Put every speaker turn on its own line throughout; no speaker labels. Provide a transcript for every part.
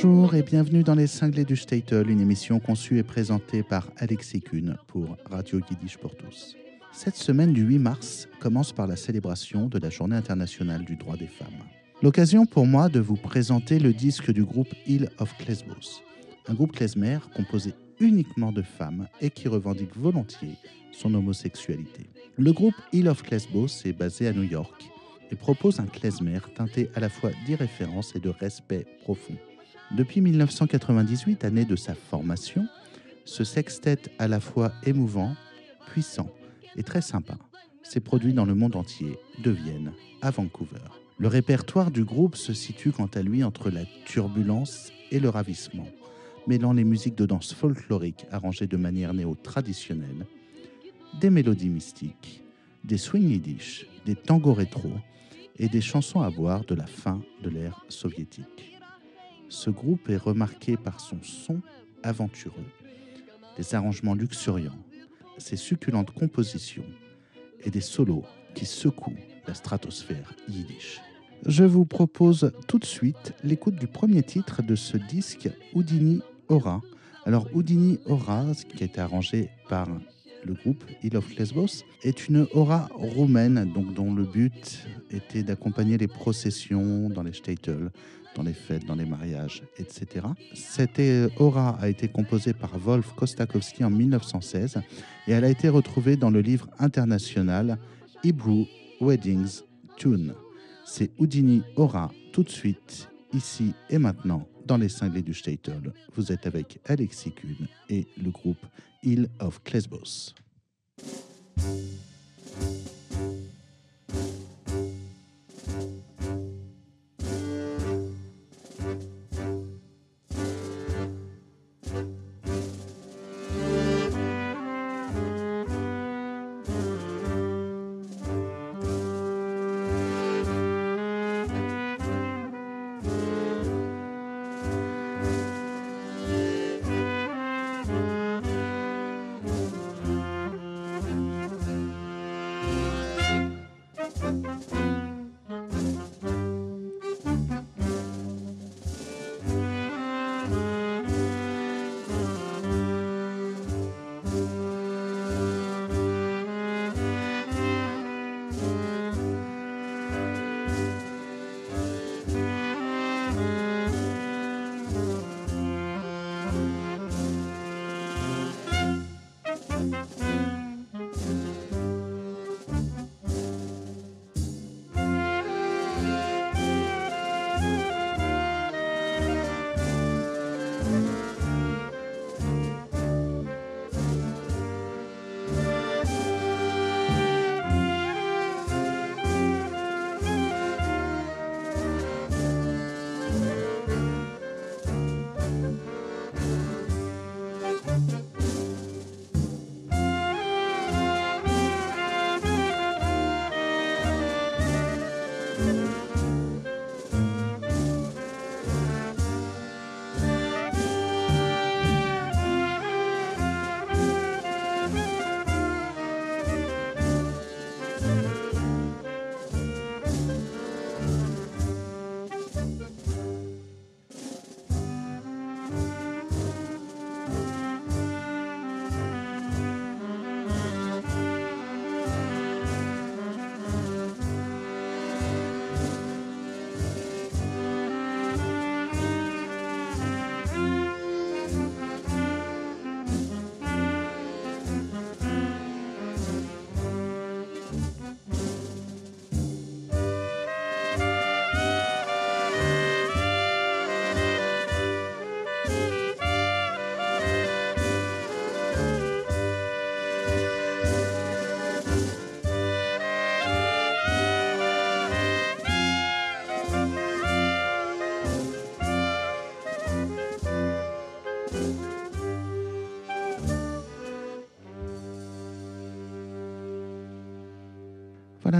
Bonjour et bienvenue dans Les Cinglés du Statel, une émission conçue et présentée par Alexis Kuhn pour Radio Yiddish pour tous. Cette semaine du 8 mars commence par la célébration de la Journée internationale du droit des femmes. L'occasion pour moi de vous présenter le disque du groupe Hill of Klesbos, un groupe klezmer composé uniquement de femmes et qui revendique volontiers son homosexualité. Le groupe Hill of Klesbos est basé à New York et propose un klezmer teinté à la fois d'irréférence et de respect profond. Depuis 1998, année de sa formation, ce sextet à la fois émouvant, puissant et très sympa s'est produit dans le monde entier, de Vienne à Vancouver. Le répertoire du groupe se situe quant à lui entre la turbulence et le ravissement, mêlant les musiques de danse folklorique arrangées de manière néo-traditionnelle, des mélodies mystiques, des swing yiddish, des tangos rétro et des chansons à boire de la fin de l'ère soviétique. Ce groupe est remarqué par son son aventureux, des arrangements luxuriants, ses succulentes compositions et des solos qui secouent la stratosphère yiddish. Je vous propose tout de suite l'écoute du premier titre de ce disque, Houdini Aura. Alors Houdini Aura, qui a été arrangé par le groupe Hill of Lesbos, est une aura roumaine donc, dont le but était d'accompagner les processions dans les shtetl, dans les fêtes, dans les mariages, etc. Cette aura a été composée par Wolf Kostakowski en 1916 et elle a été retrouvée dans le livre international Hebrew Weddings Tune. C'est Houdini Aura tout de suite, ici et maintenant, dans les cinglés du Statel. Vous êtes avec Alexis Kuhn et le groupe Hill of Klesbos.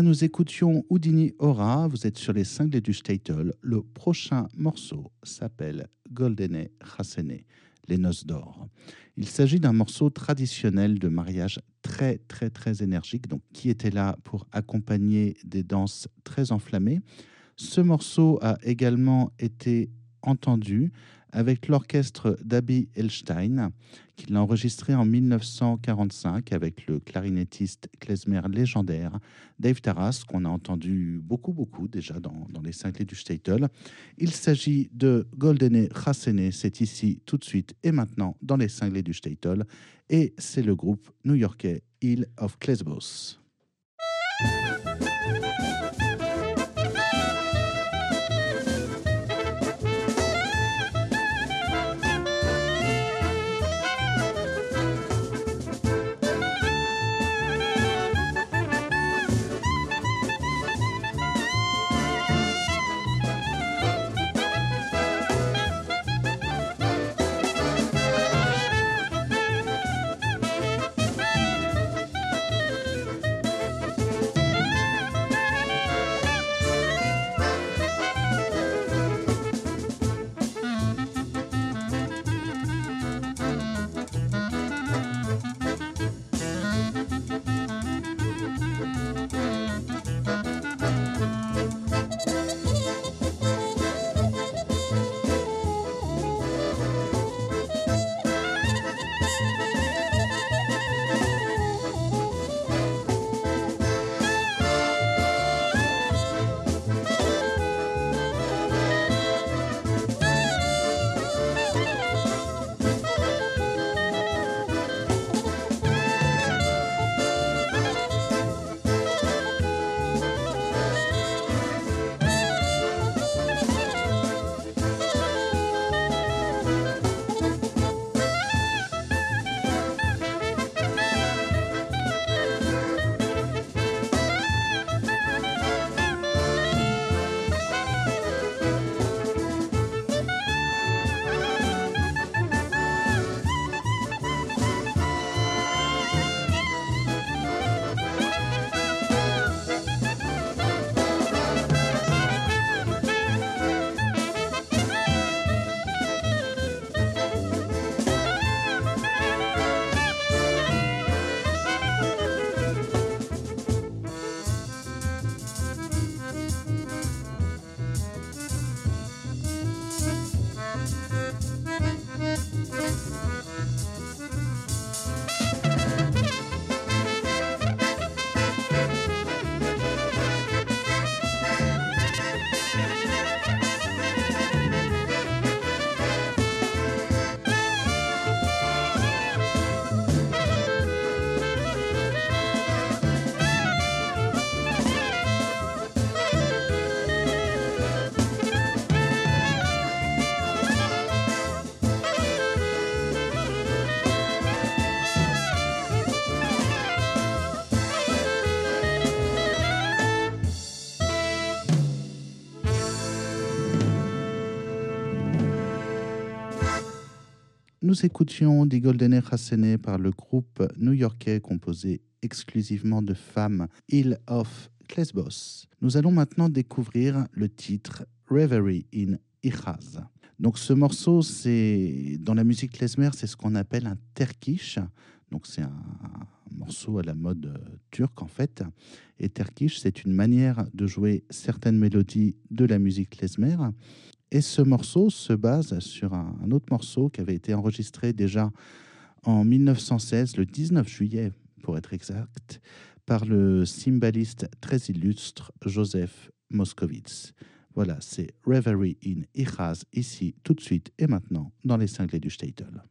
Nous écoutions Houdini Aura. Vous êtes sur les cinglés du Statel. Le prochain morceau s'appelle Goldene Chassene, les noces d'or. Il s'agit d'un morceau traditionnel de mariage très, très, très énergique, donc qui était là pour accompagner des danses très enflammées. Ce morceau a également été entendu avec l'orchestre d'Abby Elstein, qu'il a enregistré en 1945 avec le clarinettiste klezmer légendaire Dave Taras, qu'on a entendu beaucoup, beaucoup déjà dans, les cinglés du Statel. Il s'agit de Goldene Chassene, c'est ici tout de suite et maintenant dans les cinglés du Statel, et c'est le groupe new-yorkais Hill of Klesbos. Nous écoutions Die Goldene Hassene par le groupe new-yorkais composé exclusivement de femmes Hill of Klesbos. Nous allons maintenant découvrir le titre Reverie in Ichaz. Donc ce morceau, c'est dans la musique klezmer, c'est ce qu'on appelle un terkish. Donc c'est un morceau à la mode turque en fait. Et terkish, c'est une manière de jouer certaines mélodies de la musique klezmer et ce morceau se base sur un, autre morceau qui avait été enregistré déjà en 1916, le 19 juillet pour être exact, par le cymbaliste très illustre Joseph Moskowitz. Voilà, c'est Reverie in Ichaz, ici, tout de suite et maintenant, dans les cinglés du Statel.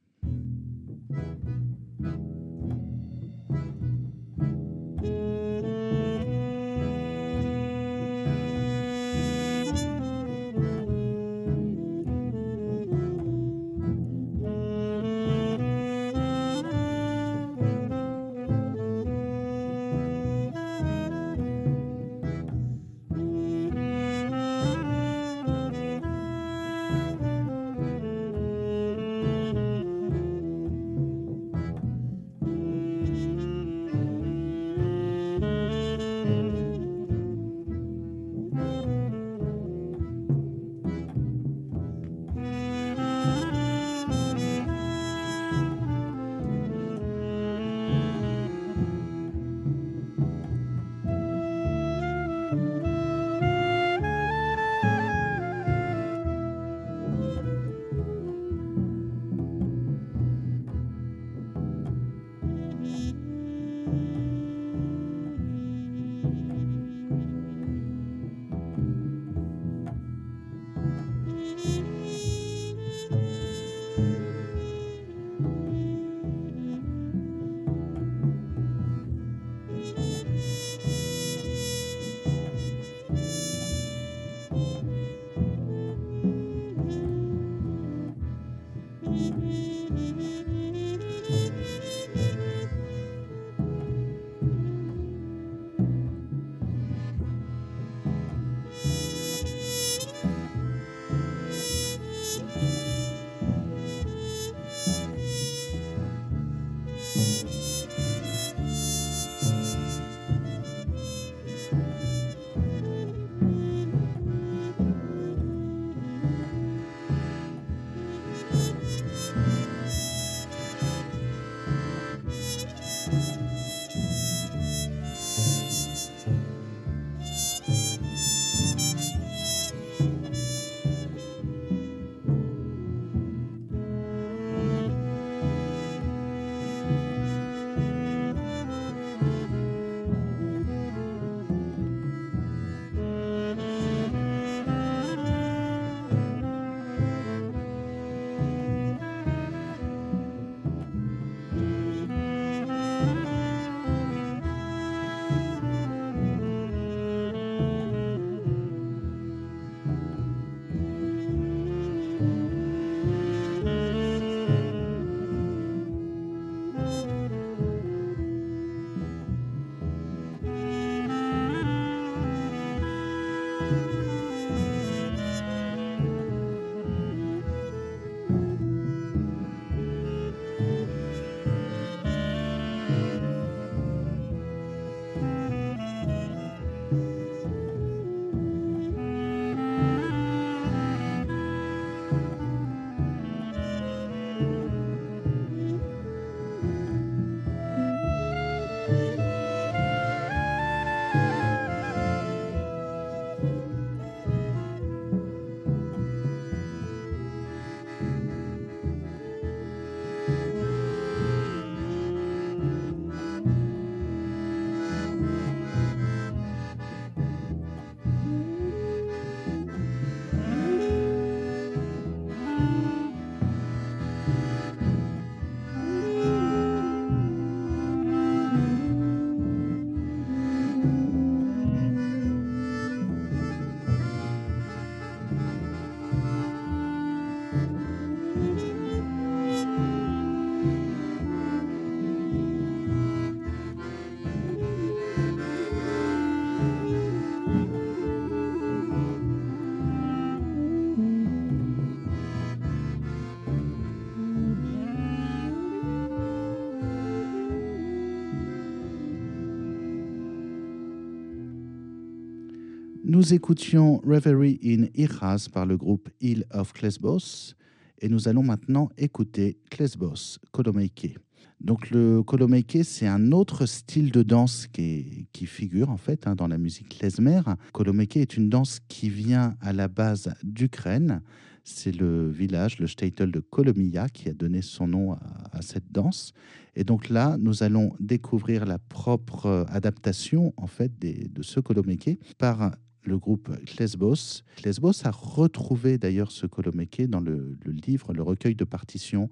Nous écoutions Reverie in Iras par le groupe Hill of Klesbos et nous allons maintenant écouter Klesbos Kolomeike. Donc le Kolomeike, c'est un autre style de danse qui, figure en fait hein, dans la musique klezmer. Kolomeike est une danse qui vient à la base d'Ukraine. C'est le village, le shtetl de Kolomia, qui a donné son nom à, cette danse. Et donc là, nous allons découvrir la propre adaptation en fait de ce Kolomeike par le groupe Klesbos. Klesbos a retrouvé d'ailleurs ce Kolomeke dans le, livre, le recueil de partitions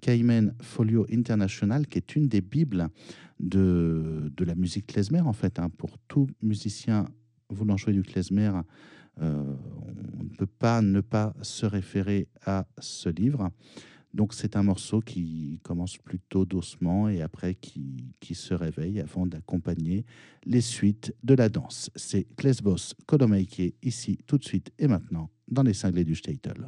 Cayman Folio International, qui est une des bibles de, la musique klezmer, en fait. Hein. Pour tout musicien voulant jouer du klezmer, euh, on ne peut pas ne pas se référer à ce livre. Donc c'est un morceau qui commence plutôt doucement et après qui, qui se réveille avant d'accompagner les suites de la danse. C'est Klesbos Kolomaike ici tout de suite et maintenant dans les cinglés du Statel.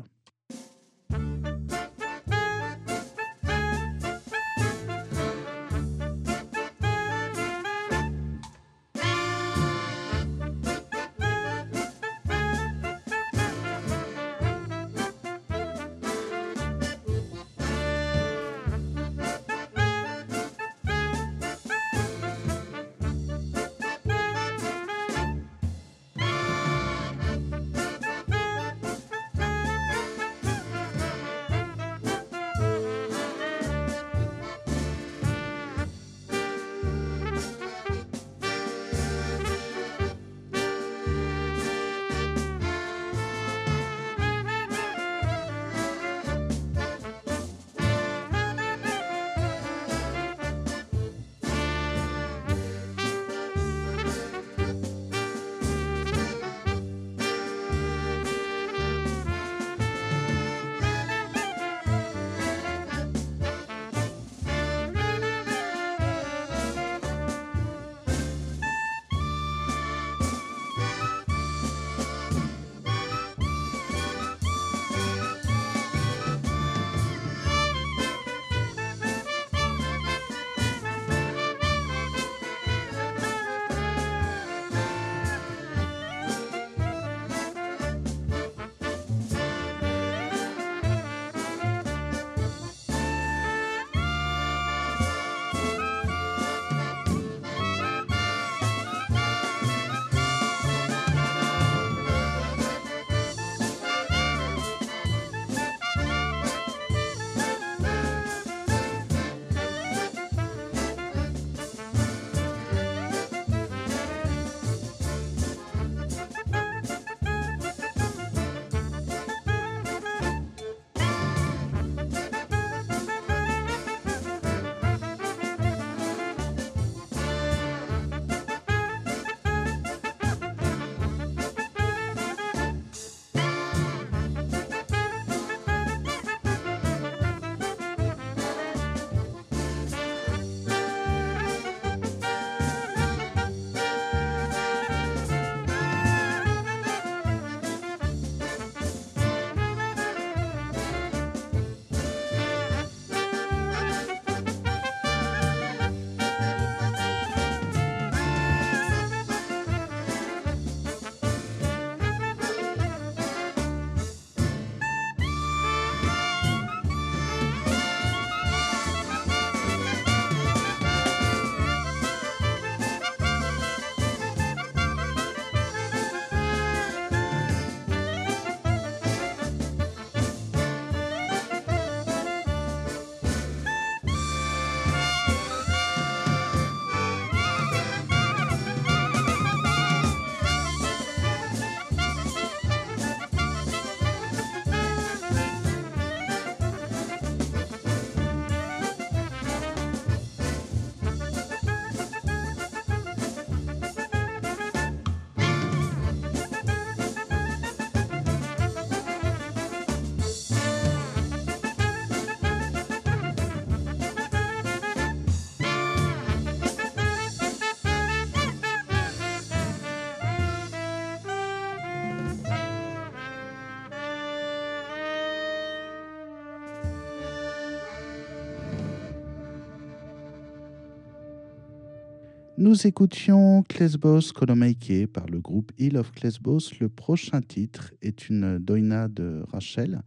Nous écoutions Klesbos Kolomeike par le groupe Hill of Klesbos. Le prochain titre est une doina de Rachel.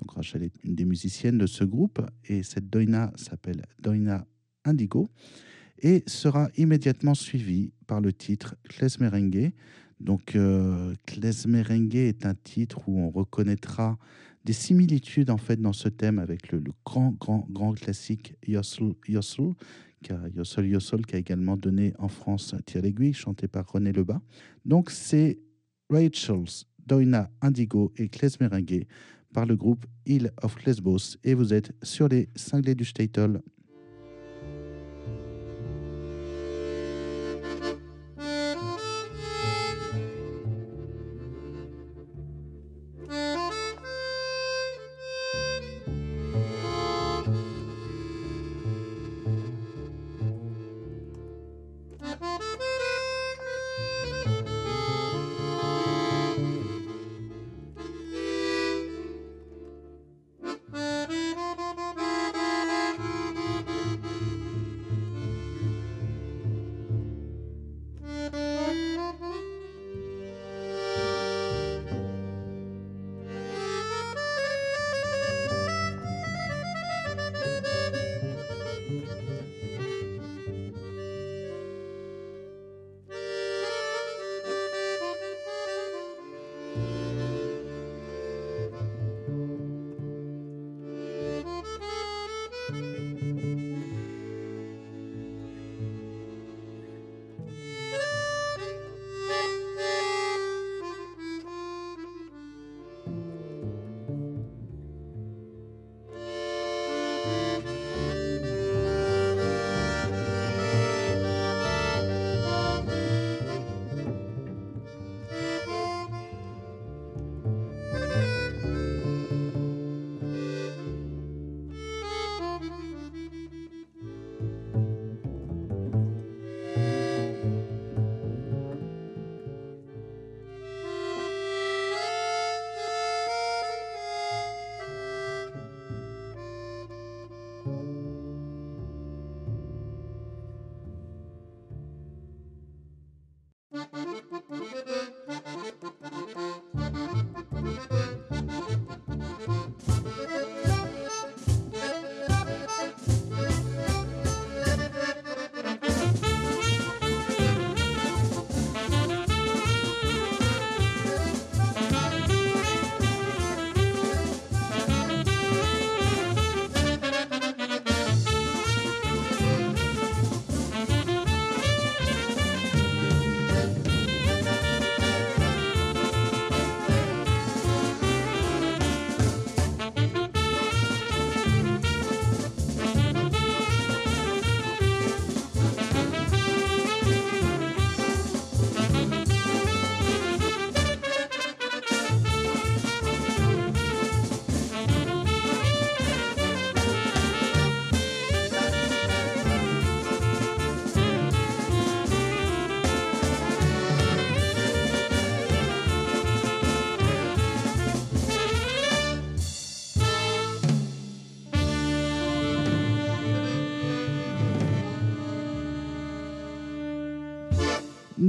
Donc Rachel est une des musiciennes de ce groupe et cette doina s'appelle Doina Indigo et sera immédiatement suivie par le titre Klesmerengue. Donc euh, est un titre où on reconnaîtra des similitudes en fait dans ce thème avec le, grand, grand, grand classique Yossel Yossel, qui a, qui a également donné en France Tire l'aiguille, chanté par René Lebas. Donc c'est Rachel's, Doina Indigo et Klesmerengue par le groupe Hill of Lesbos et vous êtes sur les cinglés du Statel.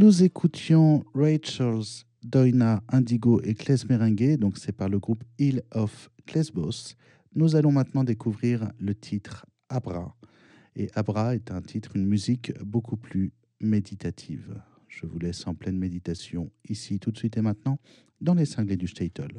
Nous écoutions Rachel's Doina Indigo et Klesmerengue, donc c'est par le groupe Hill of Klesbos. Nous allons maintenant découvrir le titre Abra. Et Abra est un titre, une musique beaucoup plus méditative. Je vous laisse en pleine méditation ici, tout de suite et maintenant, dans les cinglés du Statel.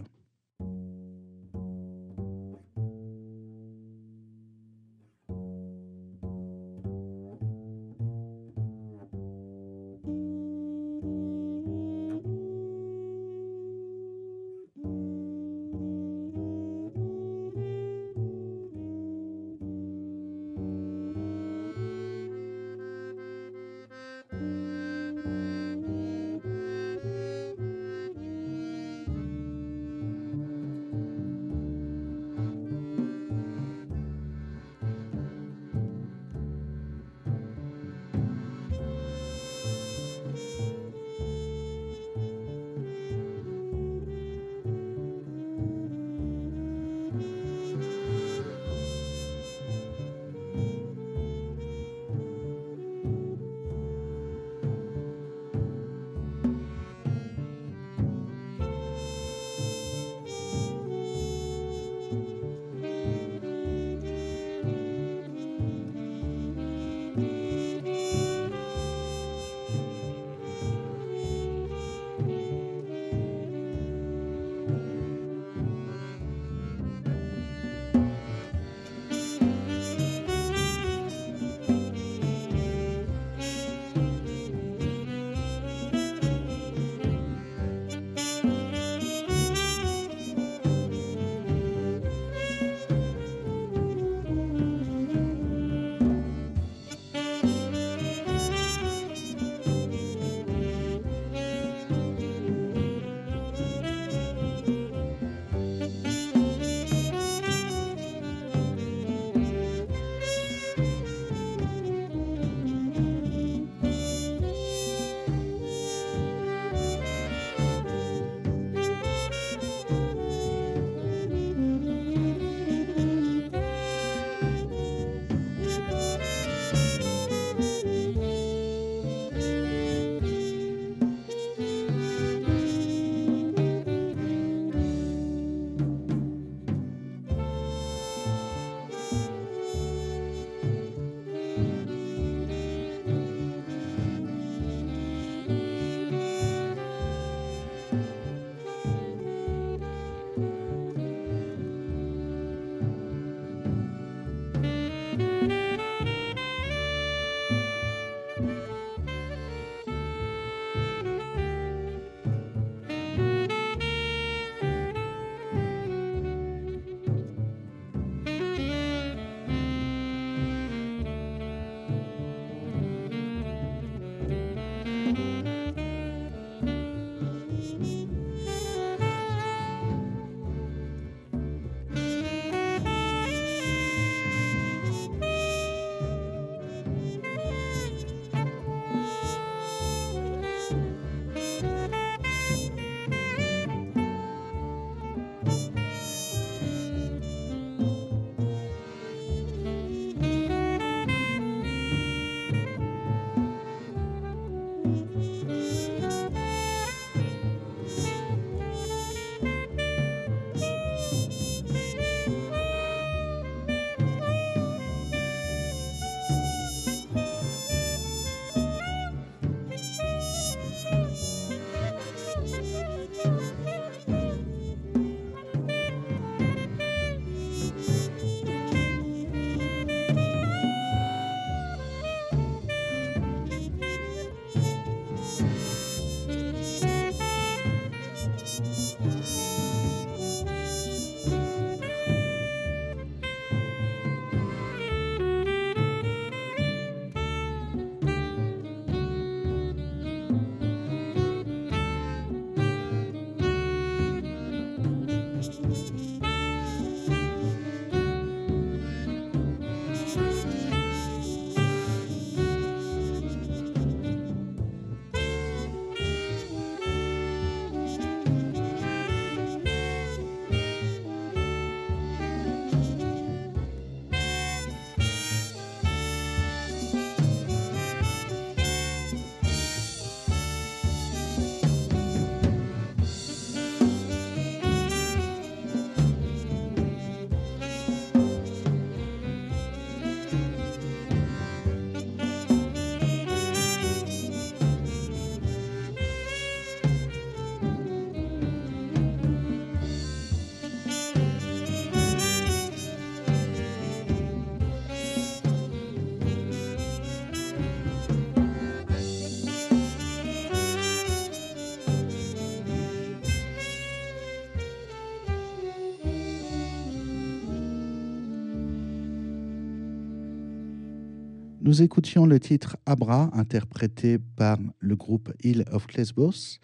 Nous écoutions le titre Abra, interprété par le groupe Hill of Lesbos.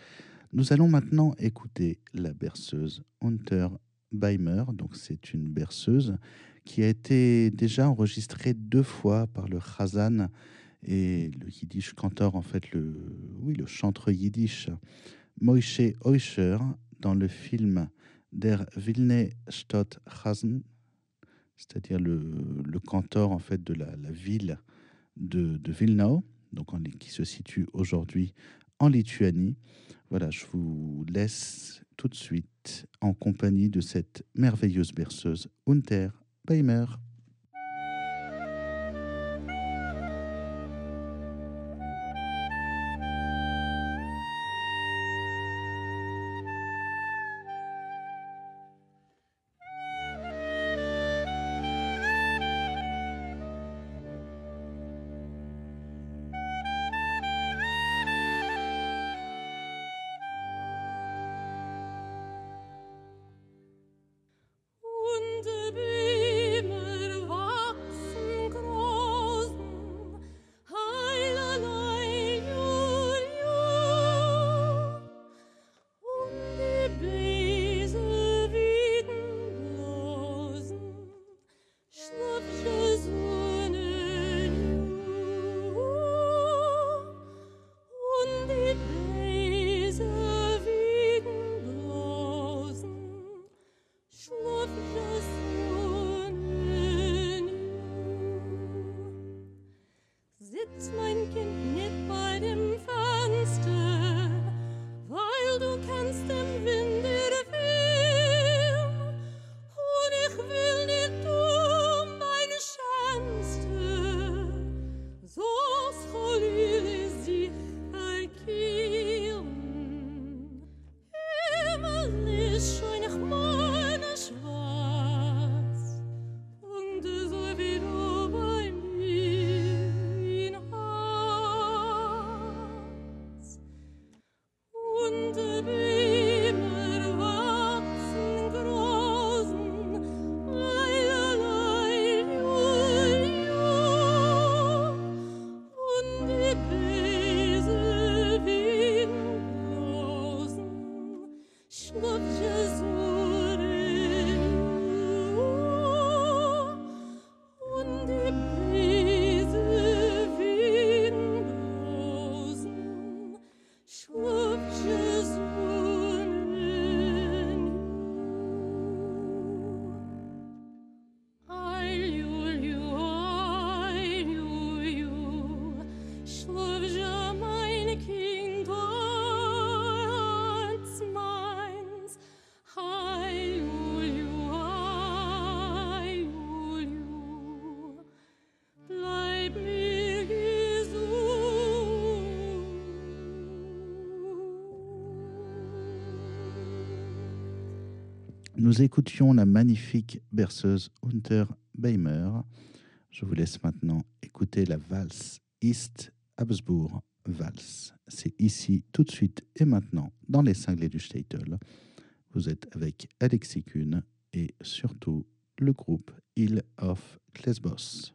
Nous allons maintenant écouter la berceuse Hunter Beimer. Donc, c'est une berceuse qui a été déjà enregistrée deux fois par le Chazan et le Yiddish cantor, en fait, le, oui, le chantre yiddish Moishe Oischer dans le film Der Vilne Stott Chazan, c'est-à-dire le, le cantor en fait de la, la ville de, de donc en, qui se situe aujourd'hui en Lituanie. Voilà, je vous laisse tout de suite en compagnie de cette merveilleuse berceuse Unter Beimer. Nous écoutions la magnifique berceuse Hunter Beimer. Je vous laisse maintenant écouter la valse East Habsburg Valse. C'est ici, tout de suite et maintenant, dans les cinglés du Statel. Vous êtes avec Alexis Kuhn et surtout le groupe Hill of Lesbos.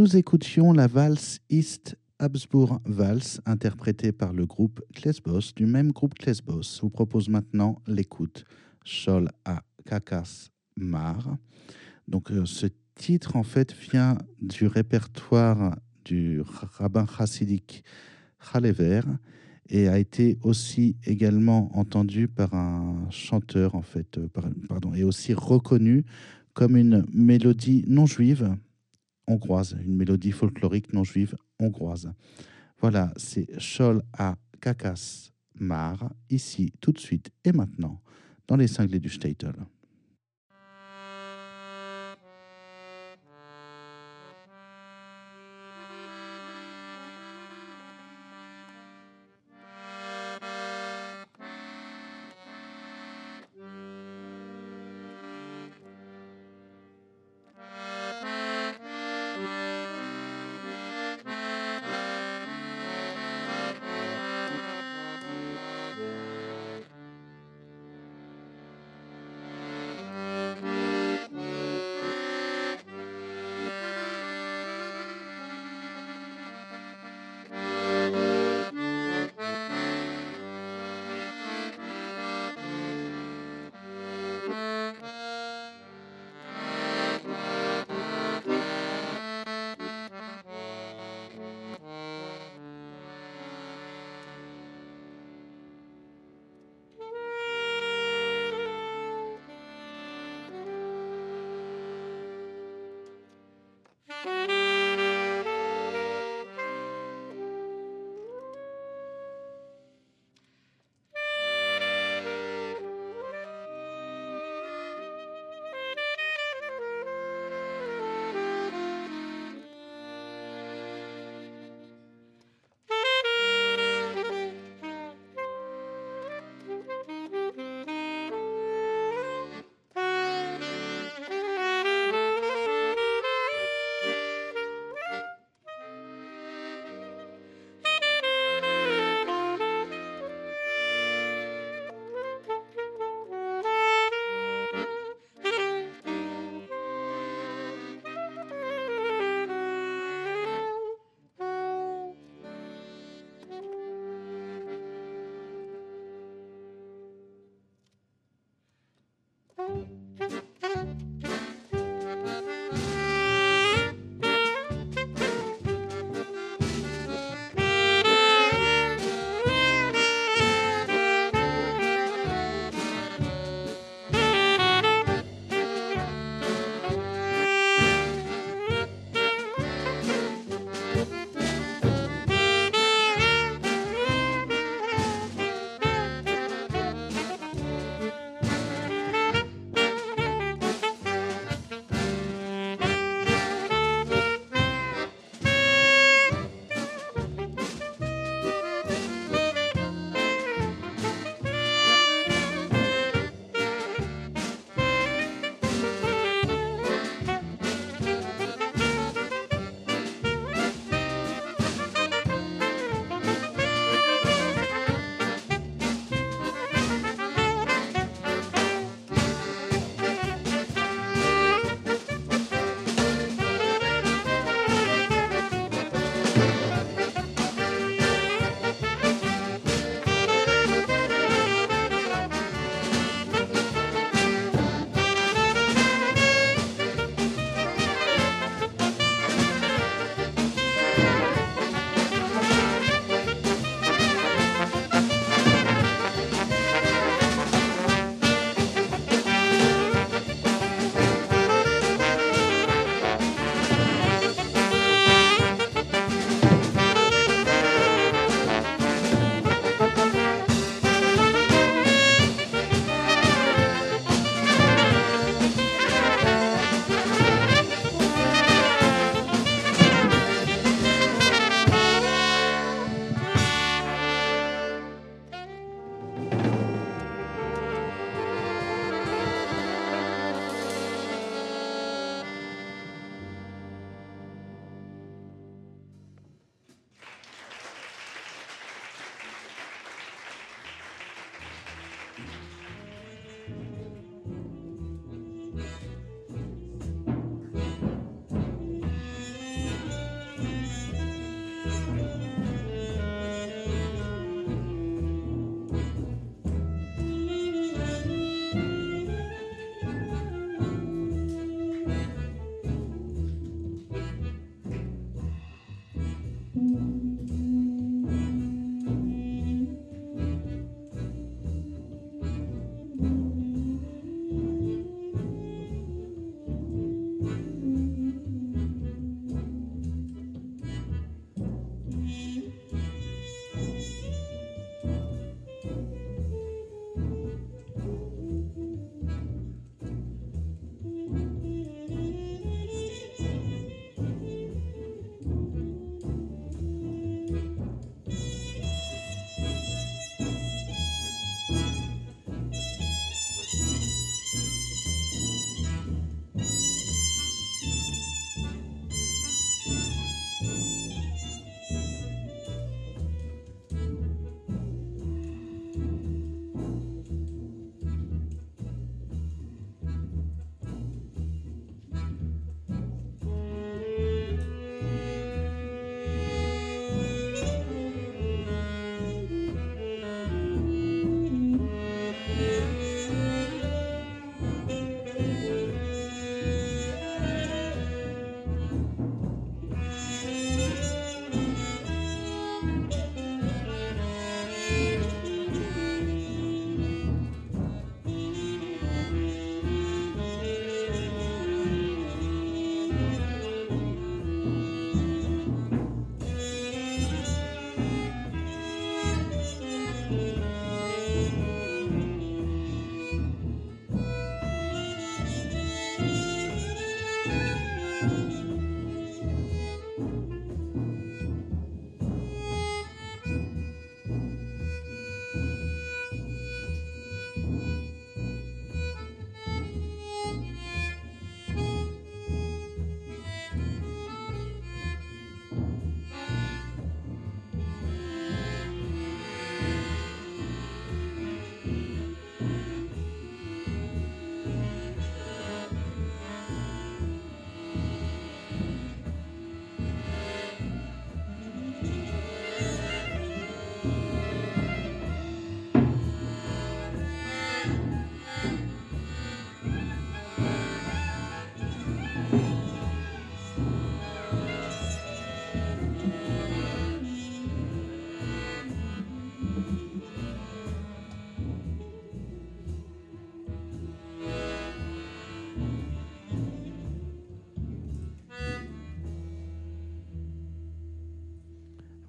Nous écoutions la valse East Habsburg Valse, interprétée par le groupe Klesbos, du même groupe Klesbos. Je vous propose maintenant l'écoute Sol à Kakas Mar. Donc, euh, ce titre, en fait, vient du répertoire du rabbin chassidique Chalever et a été aussi également entendu par un chanteur, en fait, euh, pardon, et aussi reconnu comme une mélodie non juive hongroise, une mélodie folklorique non juive hongroise. Voilà, c'est Chol à Kakas Mar, ici, tout de suite et maintenant, dans les cinglés du Statel.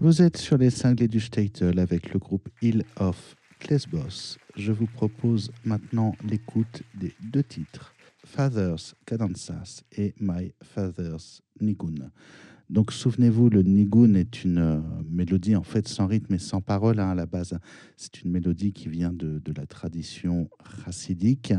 Vous êtes sur les cinglés du Statel avec le groupe Hill of Lesbos. Je vous propose maintenant l'écoute des deux titres, Father's Cadences et My Father's Nigun. Donc souvenez-vous, le nigun est une euh, mélodie en fait sans rythme et sans parole hein, à la base. C'est une mélodie qui vient de, de la tradition chassidique.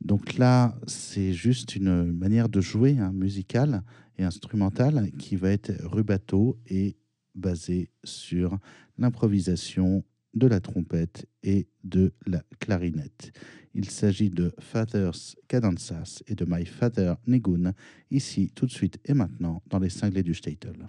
Donc là, c'est juste une manière de jouer hein, musicale et instrumentale qui va être rubato et basée sur l'improvisation de la trompette et de la clarinette. Il s'agit de Father's Cadences et de My Father Nigun, ici tout de suite et maintenant dans les cinglés du Statel.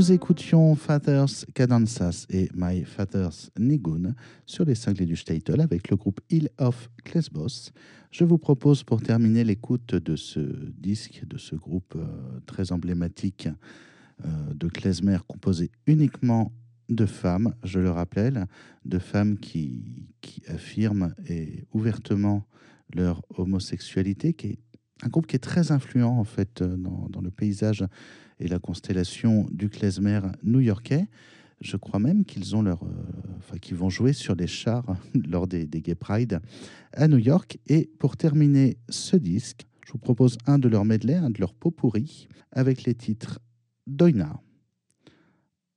Nous écoutions Father's Cadanzas et My Father's Nigun sur les cinglés du Statel avec le groupe Hill of Klesbos. Je vous propose pour terminer l'écoute de ce disque, de ce groupe euh, très emblématique euh, de klezmer composé uniquement de femmes, je le rappelle, de femmes qui, affirment et ouvertement leur homosexualité, qui est un groupe qui est très influent en fait euh, dans le paysage et la constellation du klezmer new-yorkais. Je crois même qu'ils ont leur, euh, enfin, qu'ils vont jouer sur les chars lors des, Gay Pride à New York. Et pour terminer ce disque, je vous propose un de leurs medley, un de leurs pots pourris, avec les titres Doina,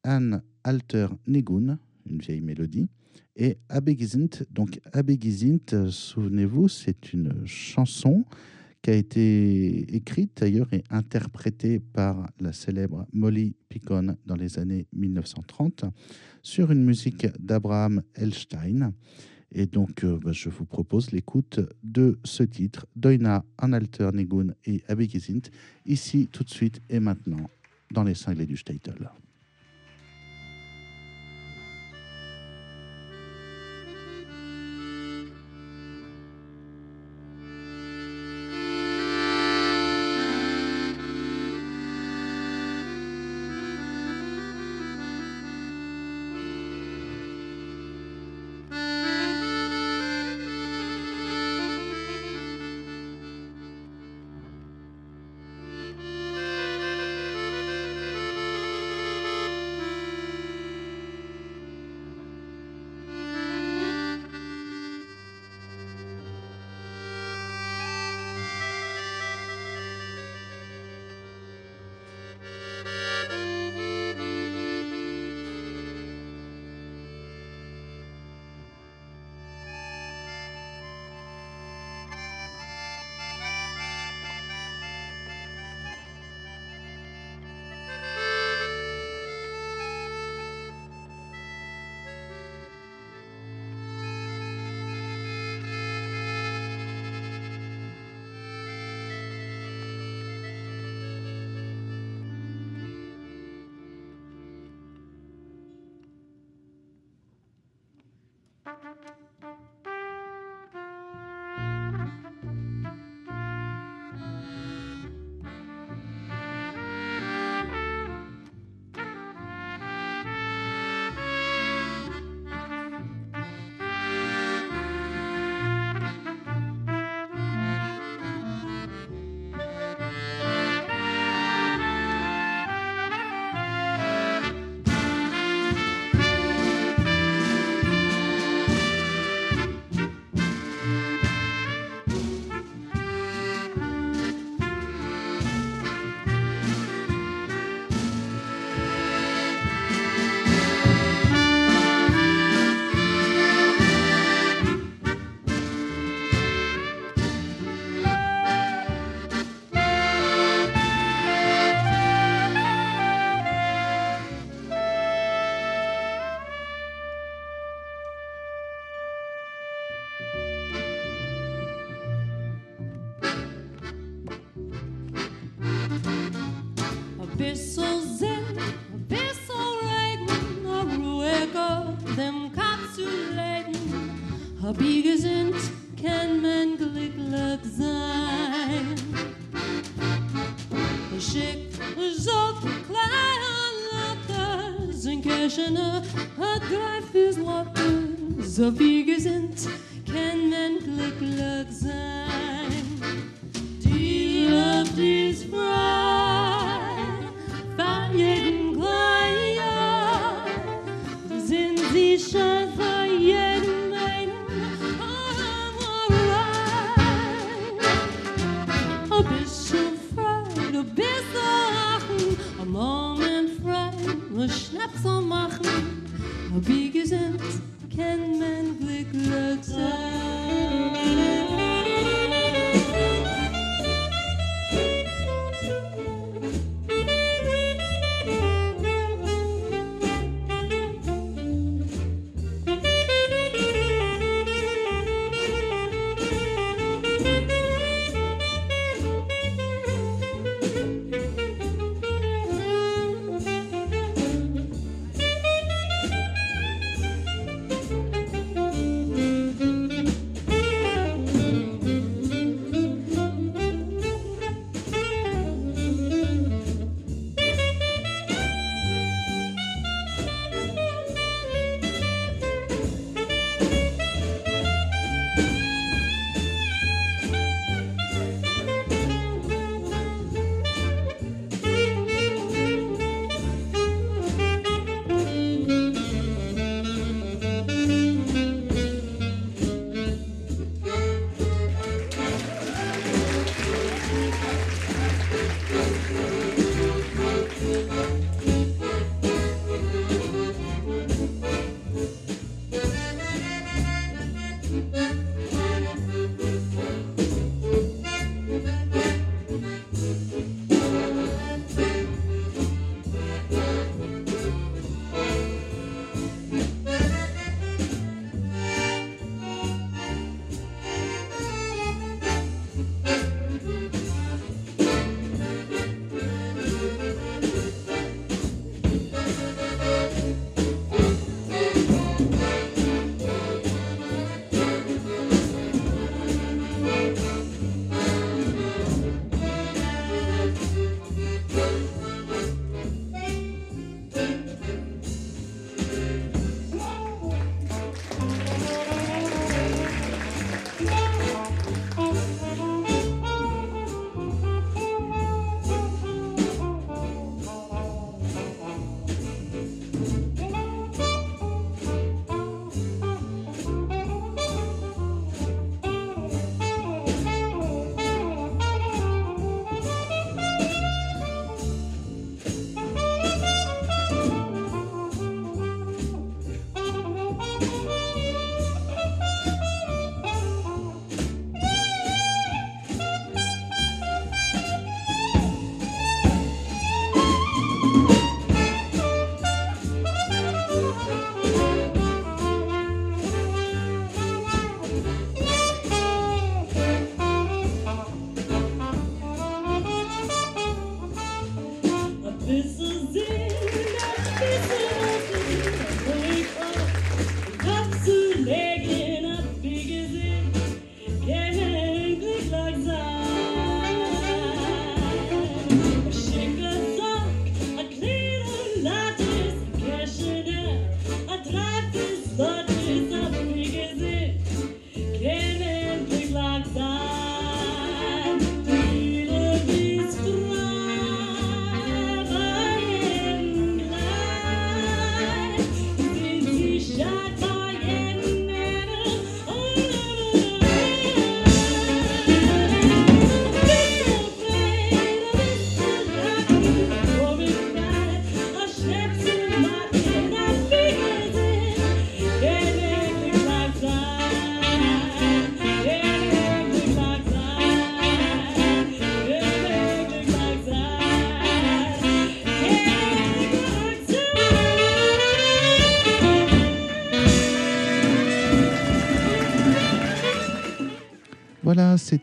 Anne Alter Negun, une vieille mélodie, et Abegizint. Donc Abegizint, souvenez-vous, c'est une chanson qui a été écrite d'ailleurs et interprétée par la célèbre Molly Picon dans les années 1930 sur une musique d'Abraham Elstein. Et donc, euh, bah, je vous propose l'écoute de ce titre, Doina, Analter Negun et Abegizint, ici, tout de suite et maintenant, dans les cinglés du Statel. Flaschen,
ergreift des Wortes, so wie gesinnt. O bir güzel kendimden bıklıksa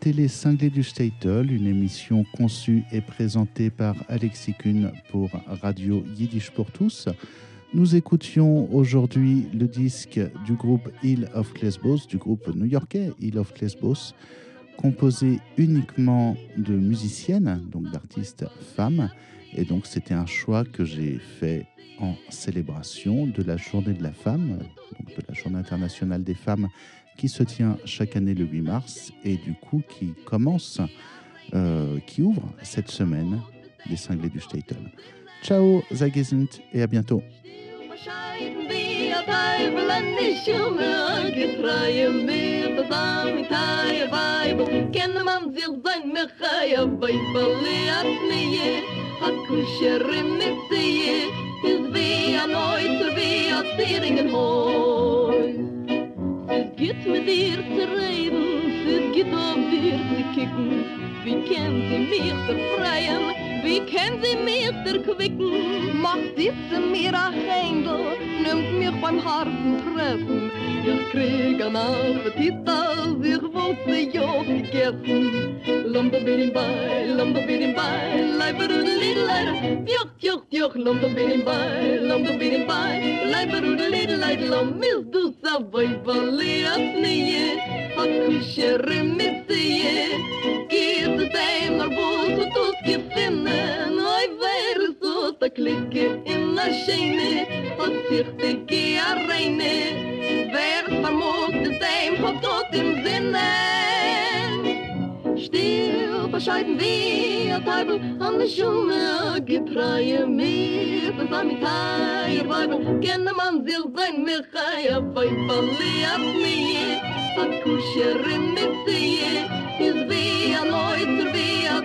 c'était Les du Statel, une émission conçue et présentée par Alexis Kuhn pour Radio Yiddish pour tous. Nous écoutions aujourd'hui le disque du groupe Hill of Lesbos, du groupe new-yorkais Hill of Lesbos, composé uniquement de musiciennes, donc d'artistes femmes. Et donc c'était un choix que j'ai fait en célébration de la journée de la femme, donc de la journée internationale des femmes qui se tient chaque année le 8 mars et du coup qui commence, euh, qui ouvre cette semaine des cinglés du Statel. Ciao, Zagesint et à bientôt.
Geht mit dir zu reden, es geht auf dir zu kicken. Wie kennt sie mich zu freien, Wie kennt sie mir erquicken? Macht diese mir ein Händel, nimmt mich beim harten treffen. Ich krieg einen Appetit, als ich wollte ja gegessen. Lumba bidim bei, lumba bidim bei, leiber und lidleider. Tjoch, tjoch, tjoch, lumba bidim bei, lumba bidim bei, leiber und lidleider. Lomis du savoi, vali asnie, hakushere mitzie. Geht es dem, er wo du tust, gefinne. men oi wer so da klicke in na scheine und sich de gea reine. Wer vermut de dem hob dort im sinne Still bescheiden wir, Teibel, an der Schumme, gepreie mir, das war mit Heier, kenne man sich sein, mir Heier, bei Verliert mir, an Kuscherin mit Sie, ist wie ein Neuzer, wie ein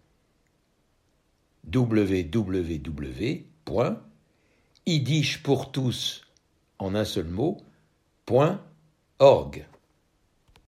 www.yiddishpourtous en un seul mot, org.